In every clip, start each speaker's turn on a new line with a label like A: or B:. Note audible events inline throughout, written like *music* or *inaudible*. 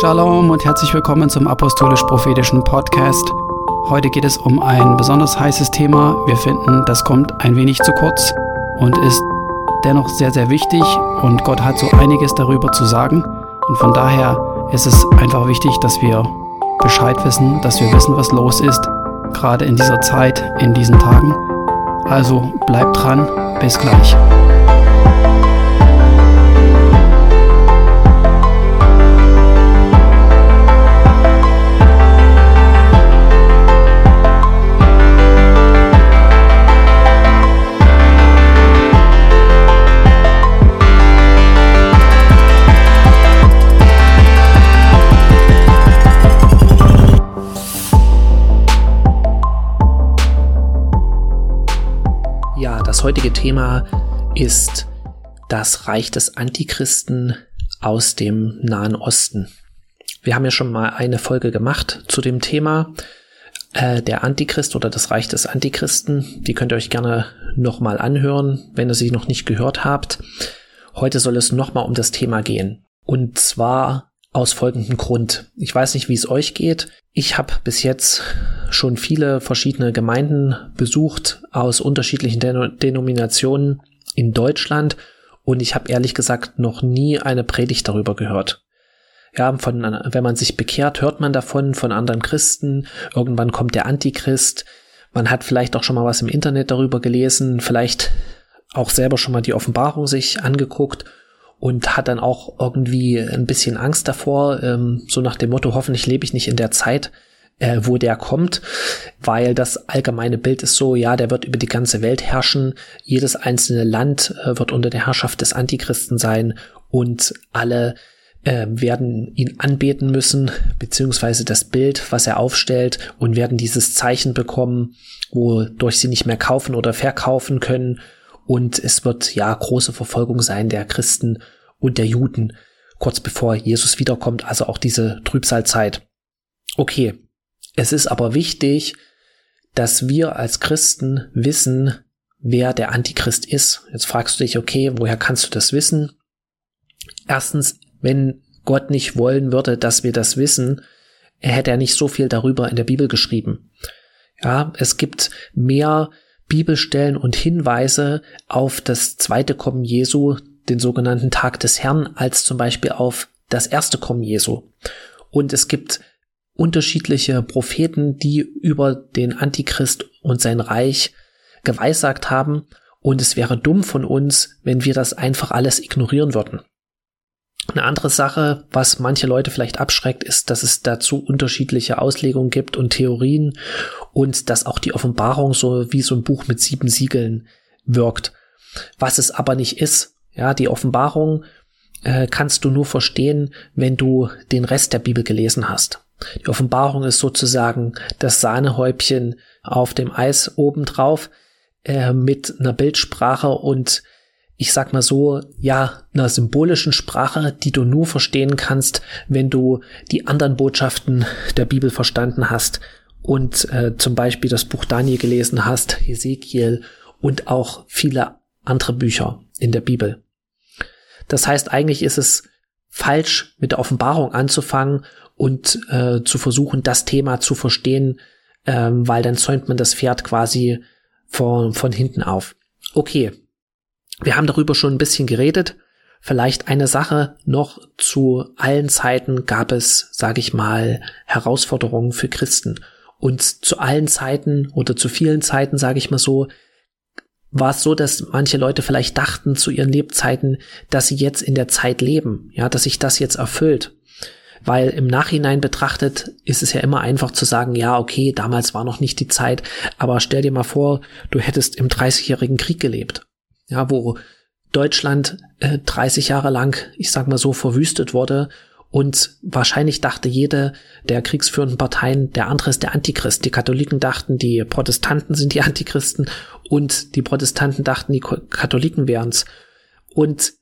A: Shalom und herzlich willkommen zum Apostolisch-Prophetischen Podcast. Heute geht es um ein besonders heißes Thema. Wir finden, das kommt ein wenig zu kurz und ist dennoch sehr, sehr wichtig und Gott hat so einiges darüber zu sagen. Und von daher ist es einfach wichtig, dass wir Bescheid wissen, dass wir wissen, was los ist, gerade in dieser Zeit, in diesen Tagen. Also bleibt dran, bis gleich.
B: Heutige Thema ist das Reich des Antichristen aus dem Nahen Osten. Wir haben ja schon mal eine Folge gemacht zu dem Thema äh, der Antichrist oder das Reich des Antichristen. Die könnt ihr euch gerne nochmal anhören, wenn ihr sie noch nicht gehört habt. Heute soll es nochmal um das Thema gehen. Und zwar aus folgendem Grund. Ich weiß nicht, wie es euch geht. Ich habe bis jetzt schon viele verschiedene Gemeinden besucht aus unterschiedlichen Den Denominationen in Deutschland und ich habe ehrlich gesagt noch nie eine Predigt darüber gehört. Ja, von, wenn man sich bekehrt, hört man davon von anderen Christen. Irgendwann kommt der Antichrist. Man hat vielleicht auch schon mal was im Internet darüber gelesen, vielleicht auch selber schon mal die Offenbarung sich angeguckt und hat dann auch irgendwie ein bisschen Angst davor, ähm, so nach dem Motto, hoffentlich lebe ich nicht in der Zeit, äh, wo der kommt, weil das allgemeine Bild ist so, ja, der wird über die ganze Welt herrschen, jedes einzelne Land äh, wird unter der Herrschaft des Antichristen sein und alle äh, werden ihn anbeten müssen, beziehungsweise das Bild, was er aufstellt, und werden dieses Zeichen bekommen, wodurch sie nicht mehr kaufen oder verkaufen können. Und es wird ja große Verfolgung sein der Christen und der Juden, kurz bevor Jesus wiederkommt, also auch diese Trübsalzeit. Okay, es ist aber wichtig, dass wir als Christen wissen, wer der Antichrist ist. Jetzt fragst du dich, okay, woher kannst du das wissen? Erstens, wenn Gott nicht wollen würde, dass wir das wissen, hätte er nicht so viel darüber in der Bibel geschrieben. Ja, es gibt mehr Bibelstellen und Hinweise auf das zweite Kommen Jesu, den sogenannten Tag des Herrn, als zum Beispiel auf das erste Kommen Jesu. Und es gibt unterschiedliche Propheten, die über den Antichrist und sein Reich geweissagt haben. Und es wäre dumm von uns, wenn wir das einfach alles ignorieren würden. Eine andere Sache, was manche Leute vielleicht abschreckt, ist, dass es dazu unterschiedliche Auslegungen gibt und Theorien und dass auch die Offenbarung so wie so ein Buch mit sieben Siegeln wirkt. Was es aber nicht ist. Ja, die Offenbarung äh, kannst du nur verstehen, wenn du den Rest der Bibel gelesen hast. Die Offenbarung ist sozusagen das Sahnehäubchen auf dem Eis obendrauf äh, mit einer Bildsprache und ich sag mal so, ja, einer symbolischen Sprache, die du nur verstehen kannst, wenn du die anderen Botschaften der Bibel verstanden hast und äh, zum Beispiel das Buch Daniel gelesen hast, Ezekiel und auch viele andere Bücher in der Bibel. Das heißt, eigentlich ist es falsch, mit der Offenbarung anzufangen und äh, zu versuchen, das Thema zu verstehen, ähm, weil dann zäumt man das Pferd quasi von, von hinten auf. Okay, wir haben darüber schon ein bisschen geredet. Vielleicht eine Sache noch zu allen Zeiten gab es, sage ich mal, Herausforderungen für Christen. Und zu allen Zeiten oder zu vielen Zeiten, sage ich mal so, war es so, dass manche Leute vielleicht dachten zu ihren Lebzeiten, dass sie jetzt in der Zeit leben, ja, dass sich das jetzt erfüllt. Weil im Nachhinein betrachtet ist es ja immer einfach zu sagen, ja, okay, damals war noch nicht die Zeit, aber stell dir mal vor, du hättest im 30-jährigen Krieg gelebt, ja, wo Deutschland äh, 30 Jahre lang, ich sag mal so, verwüstet wurde und wahrscheinlich dachte jede der kriegsführenden Parteien, der andere ist der Antichrist. Die Katholiken dachten, die Protestanten sind die Antichristen und die Protestanten dachten, die Katholiken wären's. Und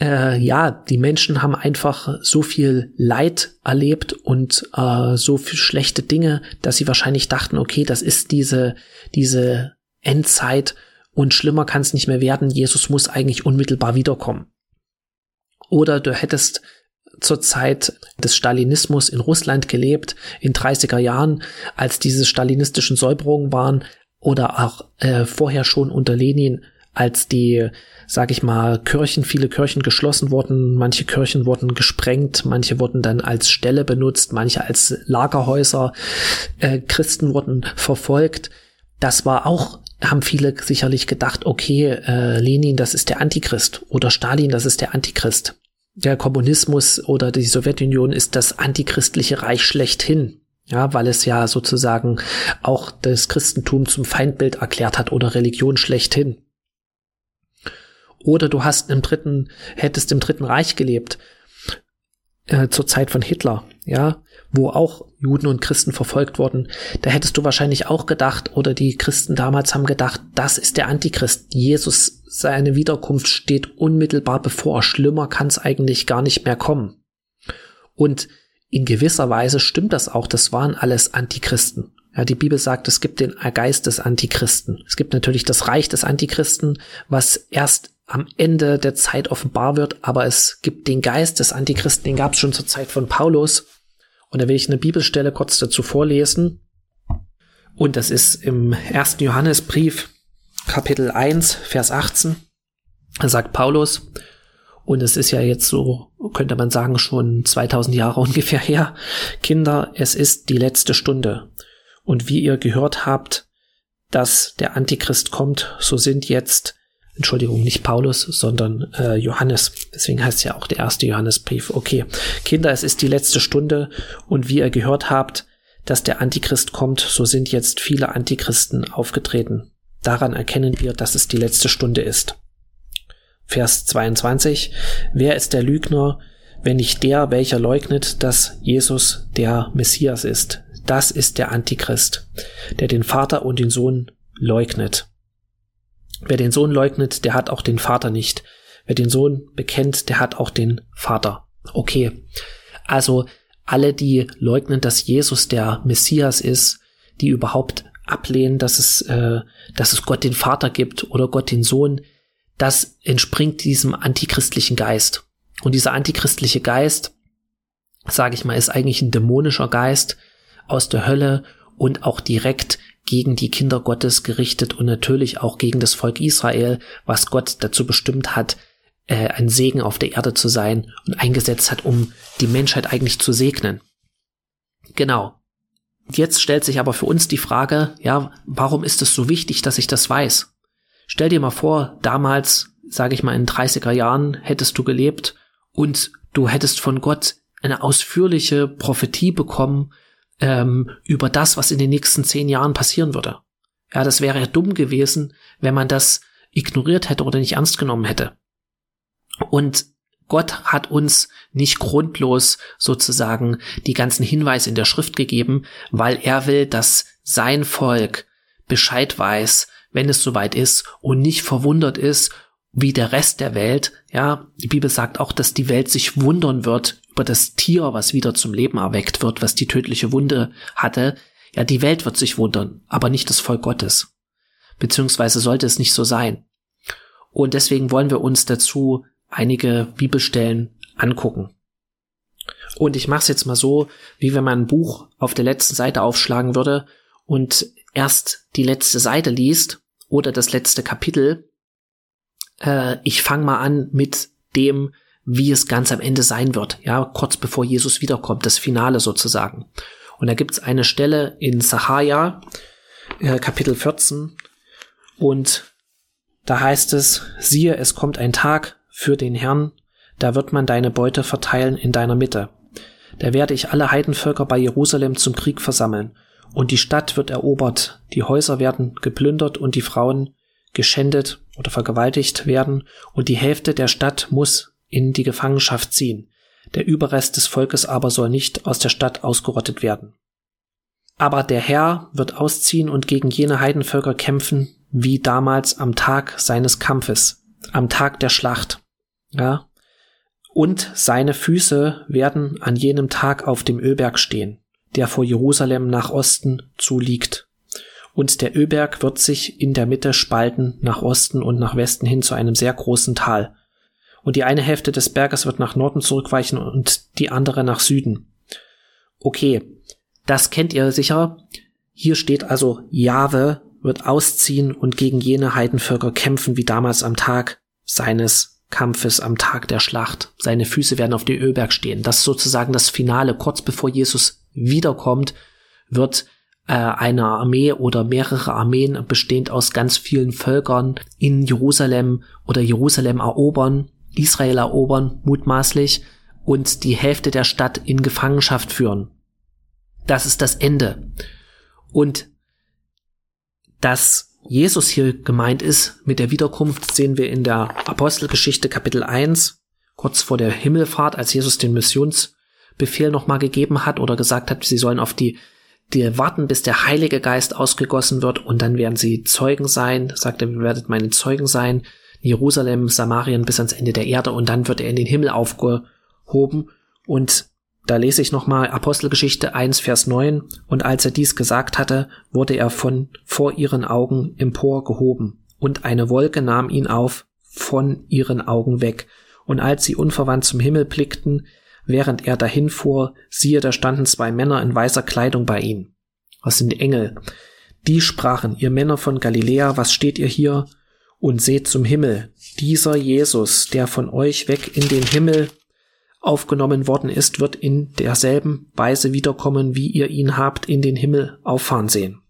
B: äh, ja, die Menschen haben einfach so viel Leid erlebt und äh, so viel schlechte Dinge, dass sie wahrscheinlich dachten, okay, das ist diese, diese Endzeit und schlimmer kann es nicht mehr werden. Jesus muss eigentlich unmittelbar wiederkommen. Oder du hättest zur Zeit des Stalinismus in Russland gelebt, in 30er Jahren, als diese stalinistischen Säuberungen waren, oder auch äh, vorher schon unter Lenin, als die, sag ich mal, Kirchen, viele Kirchen geschlossen wurden, manche Kirchen wurden gesprengt, manche wurden dann als Ställe benutzt, manche als Lagerhäuser, äh, Christen wurden verfolgt. Das war auch haben viele sicherlich gedacht, okay, äh, Lenin, das ist der Antichrist oder Stalin, das ist der Antichrist. Der Kommunismus oder die Sowjetunion ist das antichristliche Reich schlechthin. Ja, weil es ja sozusagen auch das Christentum zum Feindbild erklärt hat oder Religion schlechthin. Oder du hast im dritten, hättest im dritten Reich gelebt, äh, zur Zeit von Hitler, ja, wo auch Juden und Christen verfolgt wurden, da hättest du wahrscheinlich auch gedacht, oder die Christen damals haben gedacht, das ist der Antichrist. Jesus, seine Wiederkunft steht unmittelbar bevor. Schlimmer kann es eigentlich gar nicht mehr kommen. Und in gewisser Weise stimmt das auch. Das waren alles Antichristen. Ja, die Bibel sagt, es gibt den Geist des Antichristen. Es gibt natürlich das Reich des Antichristen, was erst am Ende der Zeit offenbar wird, aber es gibt den Geist des Antichristen, den gab es schon zur Zeit von Paulus. Und da will ich eine Bibelstelle kurz dazu vorlesen. Und das ist im ersten Johannesbrief, Kapitel 1, Vers 18. Da sagt Paulus, und es ist ja jetzt so, könnte man sagen, schon 2000 Jahre *laughs* ungefähr her. Kinder, es ist die letzte Stunde. Und wie ihr gehört habt, dass der Antichrist kommt, so sind jetzt, Entschuldigung, nicht Paulus, sondern äh, Johannes. Deswegen heißt ja auch der erste Johannesbrief. Okay, Kinder, es ist die letzte Stunde und wie ihr gehört habt, dass der Antichrist kommt, so sind jetzt viele Antichristen aufgetreten. Daran erkennen wir, dass es die letzte Stunde ist. Vers 22. Wer ist der Lügner, wenn nicht der, welcher leugnet, dass Jesus der Messias ist? Das ist der Antichrist, der den Vater und den Sohn leugnet. Wer den Sohn leugnet, der hat auch den Vater nicht. Wer den Sohn bekennt, der hat auch den Vater. Okay. Also alle, die leugnen, dass Jesus der Messias ist, die überhaupt ablehnen, dass es, äh, dass es Gott den Vater gibt oder Gott den Sohn, das entspringt diesem antichristlichen Geist. Und dieser antichristliche Geist, sage ich mal, ist eigentlich ein dämonischer Geist aus der Hölle und auch direkt gegen die Kinder Gottes gerichtet und natürlich auch gegen das Volk Israel, was Gott dazu bestimmt hat, äh, ein Segen auf der Erde zu sein und eingesetzt hat, um die Menschheit eigentlich zu segnen. Genau. Jetzt stellt sich aber für uns die Frage, ja, warum ist es so wichtig, dass ich das weiß? Stell dir mal vor, damals, sage ich mal in 30er Jahren, hättest du gelebt und du hättest von Gott eine ausführliche Prophetie bekommen ähm, über das, was in den nächsten zehn Jahren passieren würde. Ja, das wäre ja dumm gewesen, wenn man das ignoriert hätte oder nicht ernst genommen hätte. Und Gott hat uns nicht grundlos sozusagen die ganzen Hinweise in der Schrift gegeben, weil er will, dass sein Volk Bescheid weiß, wenn es soweit ist und nicht verwundert ist, wie der Rest der Welt. Ja, die Bibel sagt auch, dass die Welt sich wundern wird über das Tier, was wieder zum Leben erweckt wird, was die tödliche Wunde hatte. Ja, die Welt wird sich wundern, aber nicht das Volk Gottes. Beziehungsweise sollte es nicht so sein. Und deswegen wollen wir uns dazu einige Bibelstellen angucken. Und ich mache es jetzt mal so, wie wenn man ein Buch auf der letzten Seite aufschlagen würde und erst die letzte Seite liest oder das letzte Kapitel. Äh, ich fange mal an mit dem, wie es ganz am Ende sein wird, ja, kurz bevor Jesus wiederkommt, das Finale sozusagen. Und da gibt's eine Stelle in Sahaja, äh, Kapitel 14, und da heißt es, siehe, es kommt ein Tag für den Herrn, da wird man deine Beute verteilen in deiner Mitte. Da werde ich alle Heidenvölker bei Jerusalem zum Krieg versammeln, und die Stadt wird erobert, die Häuser werden geplündert und die Frauen geschändet oder vergewaltigt werden, und die Hälfte der Stadt muss in die Gefangenschaft ziehen. Der Überrest des Volkes aber soll nicht aus der Stadt ausgerottet werden. Aber der Herr wird ausziehen und gegen jene Heidenvölker kämpfen, wie damals am Tag seines Kampfes, am Tag der Schlacht. Ja. Und seine Füße werden an jenem Tag auf dem Ölberg stehen der vor Jerusalem nach Osten zuliegt. Und der Ölberg wird sich in der Mitte spalten nach Osten und nach Westen hin zu einem sehr großen Tal. Und die eine Hälfte des Berges wird nach Norden zurückweichen und die andere nach Süden. Okay, das kennt ihr sicher. Hier steht also, Jahwe wird ausziehen und gegen jene Heidenvölker kämpfen wie damals am Tag seines Kampfes, am Tag der Schlacht. Seine Füße werden auf dem Ölberg stehen. Das ist sozusagen das Finale. Kurz bevor Jesus wiederkommt, wird äh, eine Armee oder mehrere Armeen bestehend aus ganz vielen Völkern in Jerusalem oder Jerusalem erobern, Israel erobern, mutmaßlich, und die Hälfte der Stadt in Gefangenschaft führen. Das ist das Ende. Und dass Jesus hier gemeint ist mit der Wiederkunft, sehen wir in der Apostelgeschichte Kapitel 1, kurz vor der Himmelfahrt, als Jesus den Missionsbefehl nochmal gegeben hat oder gesagt hat, sie sollen auf die, die warten, bis der Heilige Geist ausgegossen wird und dann werden sie Zeugen sein, sagt er, ihr werdet meine Zeugen sein, Jerusalem, Samarien bis ans Ende der Erde und dann wird er in den Himmel aufgehoben und da lese ich nochmal Apostelgeschichte 1, Vers 9. Und als er dies gesagt hatte, wurde er von vor ihren Augen emporgehoben. Und eine Wolke nahm ihn auf von ihren Augen weg. Und als sie unverwandt zum Himmel blickten, während er dahin fuhr, siehe, da standen zwei Männer in weißer Kleidung bei ihnen. Das sind Engel. Die sprachen, ihr Männer von Galiläa, was steht ihr hier und seht zum Himmel? Dieser Jesus, der von euch weg in den Himmel aufgenommen worden ist, wird in derselben Weise wiederkommen, wie ihr ihn habt in den Himmel auffahren sehen.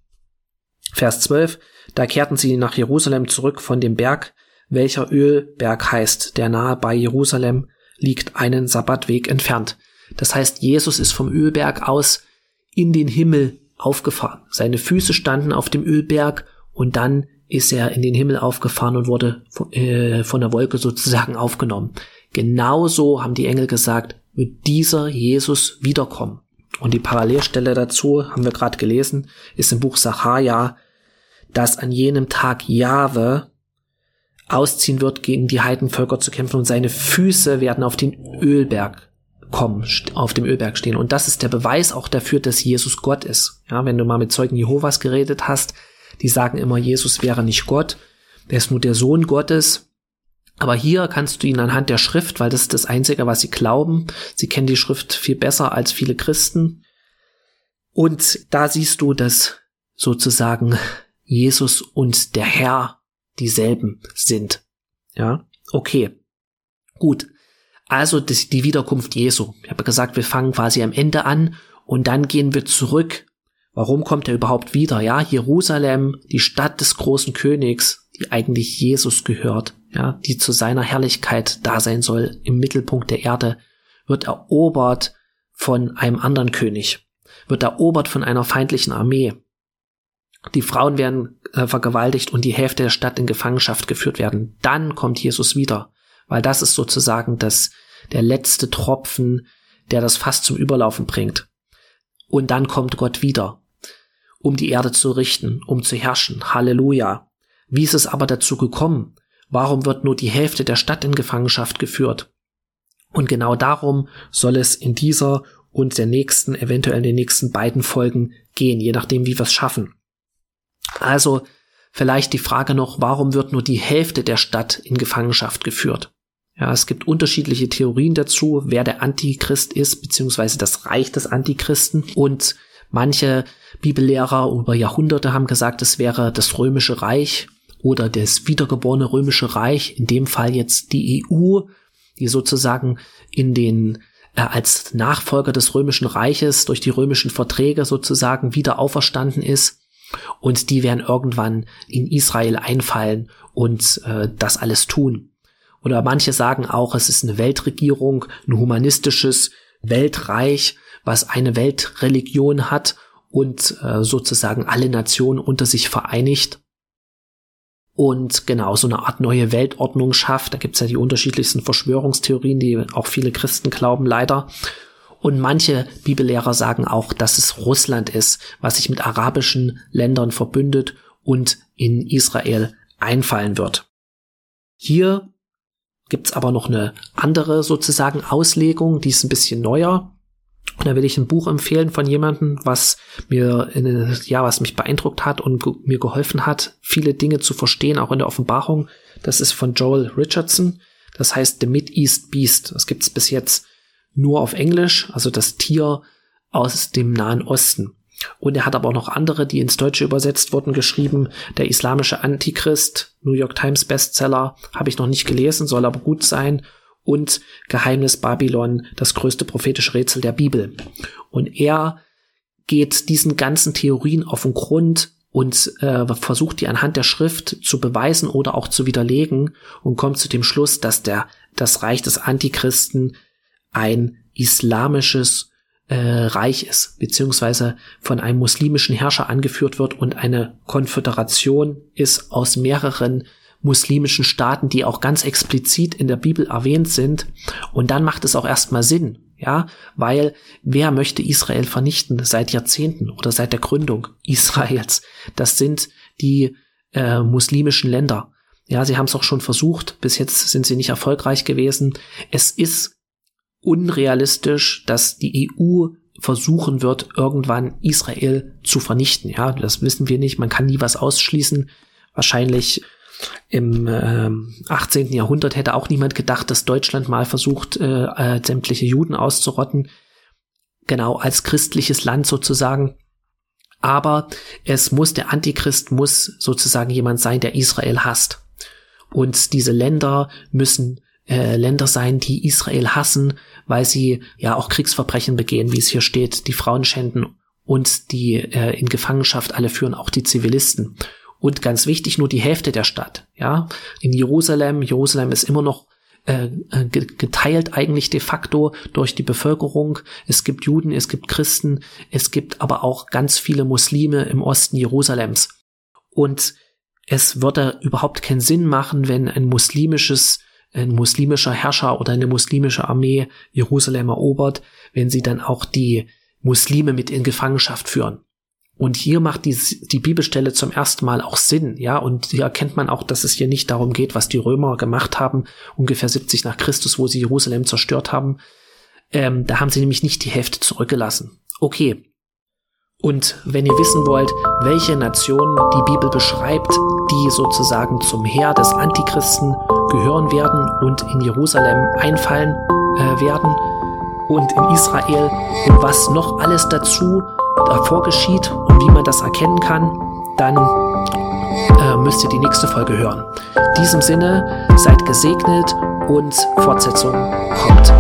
B: Vers 12. Da kehrten sie nach Jerusalem zurück von dem Berg, welcher Ölberg heißt, der nahe bei Jerusalem liegt, einen Sabbatweg entfernt. Das heißt, Jesus ist vom Ölberg aus in den Himmel aufgefahren. Seine Füße standen auf dem Ölberg und dann ist er in den Himmel aufgefahren und wurde äh, von der Wolke sozusagen aufgenommen. Genauso haben die Engel gesagt, wird dieser Jesus wiederkommen. Und die Parallelstelle dazu, haben wir gerade gelesen, ist im Buch Sacharja, dass an jenem Tag Jahwe ausziehen wird, gegen die Heidenvölker zu kämpfen und seine Füße werden auf den Ölberg kommen, auf dem Ölberg stehen. Und das ist der Beweis auch dafür, dass Jesus Gott ist. Ja, wenn du mal mit Zeugen Jehovas geredet hast, die sagen immer, Jesus wäre nicht Gott, der ist nur der Sohn Gottes. Aber hier kannst du ihn anhand der Schrift, weil das ist das Einzige, was sie glauben. Sie kennen die Schrift viel besser als viele Christen. Und da siehst du, dass sozusagen Jesus und der Herr dieselben sind. Ja, okay. Gut. Also die Wiederkunft Jesu. Ich habe gesagt, wir fangen quasi am Ende an und dann gehen wir zurück. Warum kommt er überhaupt wieder? Ja, Jerusalem, die Stadt des großen Königs, die eigentlich Jesus gehört, ja, die zu seiner Herrlichkeit da sein soll, im Mittelpunkt der Erde, wird erobert von einem anderen König, wird erobert von einer feindlichen Armee. Die Frauen werden äh, vergewaltigt und die Hälfte der Stadt in Gefangenschaft geführt werden. Dann kommt Jesus wieder, weil das ist sozusagen das, der letzte Tropfen, der das Fass zum Überlaufen bringt. Und dann kommt Gott wieder, um die Erde zu richten, um zu herrschen. Halleluja. Wie ist es aber dazu gekommen? Warum wird nur die Hälfte der Stadt in Gefangenschaft geführt? Und genau darum soll es in dieser und der nächsten, eventuell in den nächsten beiden Folgen gehen, je nachdem, wie wir es schaffen. Also vielleicht die Frage noch, warum wird nur die Hälfte der Stadt in Gefangenschaft geführt? Ja, es gibt unterschiedliche Theorien dazu, wer der Antichrist ist, beziehungsweise das Reich des Antichristen. Und manche Bibellehrer über Jahrhunderte haben gesagt, es wäre das römische Reich oder das wiedergeborene römische Reich, in dem Fall jetzt die EU, die sozusagen in den äh, als Nachfolger des römischen Reiches durch die römischen Verträge sozusagen wieder auferstanden ist und die werden irgendwann in Israel einfallen und äh, das alles tun. Oder manche sagen auch, es ist eine Weltregierung, ein humanistisches Weltreich, was eine Weltreligion hat und äh, sozusagen alle Nationen unter sich vereinigt und genau so eine Art neue Weltordnung schafft. Da gibt's ja die unterschiedlichsten Verschwörungstheorien, die auch viele Christen glauben, leider. Und manche Bibellehrer sagen auch, dass es Russland ist, was sich mit arabischen Ländern verbündet und in Israel einfallen wird. Hier gibt's aber noch eine andere sozusagen Auslegung, die ist ein bisschen neuer. Und da will ich ein Buch empfehlen von jemandem, was mir, in, ja, was mich beeindruckt hat und mir geholfen hat, viele Dinge zu verstehen, auch in der Offenbarung. Das ist von Joel Richardson. Das heißt The Mid-East Beast. Das gibt's bis jetzt nur auf Englisch, also das Tier aus dem Nahen Osten. Und er hat aber auch noch andere, die ins Deutsche übersetzt wurden, geschrieben. Der islamische Antichrist, New York Times Bestseller, habe ich noch nicht gelesen, soll aber gut sein. Und Geheimnis Babylon, das größte prophetische Rätsel der Bibel. Und er geht diesen ganzen Theorien auf den Grund und äh, versucht die anhand der Schrift zu beweisen oder auch zu widerlegen und kommt zu dem Schluss, dass der das Reich des Antichristen ein islamisches äh, Reich ist, beziehungsweise von einem muslimischen Herrscher angeführt wird und eine Konföderation ist aus mehreren muslimischen Staaten, die auch ganz explizit in der Bibel erwähnt sind. Und dann macht es auch erstmal Sinn, ja, weil wer möchte Israel vernichten seit Jahrzehnten oder seit der Gründung Israels? Das sind die äh, muslimischen Länder. Ja, sie haben es auch schon versucht. Bis jetzt sind sie nicht erfolgreich gewesen. Es ist unrealistisch, dass die EU versuchen wird, irgendwann Israel zu vernichten. Ja, das wissen wir nicht. Man kann nie was ausschließen. Wahrscheinlich im äh, 18. Jahrhundert hätte auch niemand gedacht, dass Deutschland mal versucht, äh, äh, sämtliche Juden auszurotten. Genau, als christliches Land sozusagen. Aber es muss, der Antichrist muss sozusagen jemand sein, der Israel hasst. Und diese Länder müssen äh, Länder sein, die Israel hassen, weil sie ja auch Kriegsverbrechen begehen, wie es hier steht, die Frauen schänden und die äh, in Gefangenschaft alle führen, auch die Zivilisten. Und ganz wichtig, nur die Hälfte der Stadt. Ja, in Jerusalem. Jerusalem ist immer noch äh, äh geteilt eigentlich de facto durch die Bevölkerung. Es gibt Juden, es gibt Christen, es gibt aber auch ganz viele Muslime im Osten Jerusalems. Und es würde überhaupt keinen Sinn machen, wenn ein muslimisches ein muslimischer Herrscher oder eine muslimische Armee Jerusalem erobert, wenn sie dann auch die Muslime mit in Gefangenschaft führen. Und hier macht die, die Bibelstelle zum ersten Mal auch Sinn, ja, und hier erkennt man auch, dass es hier nicht darum geht, was die Römer gemacht haben, ungefähr 70 nach Christus, wo sie Jerusalem zerstört haben. Ähm, da haben sie nämlich nicht die Hälfte zurückgelassen. Okay. Und wenn ihr wissen wollt, welche Nation die Bibel beschreibt, die sozusagen zum Heer des Antichristen gehören werden und in Jerusalem einfallen äh, werden und in Israel und was noch alles dazu davor geschieht und wie man das erkennen kann, dann äh, müsst ihr die nächste Folge hören. In diesem Sinne, seid gesegnet und Fortsetzung kommt.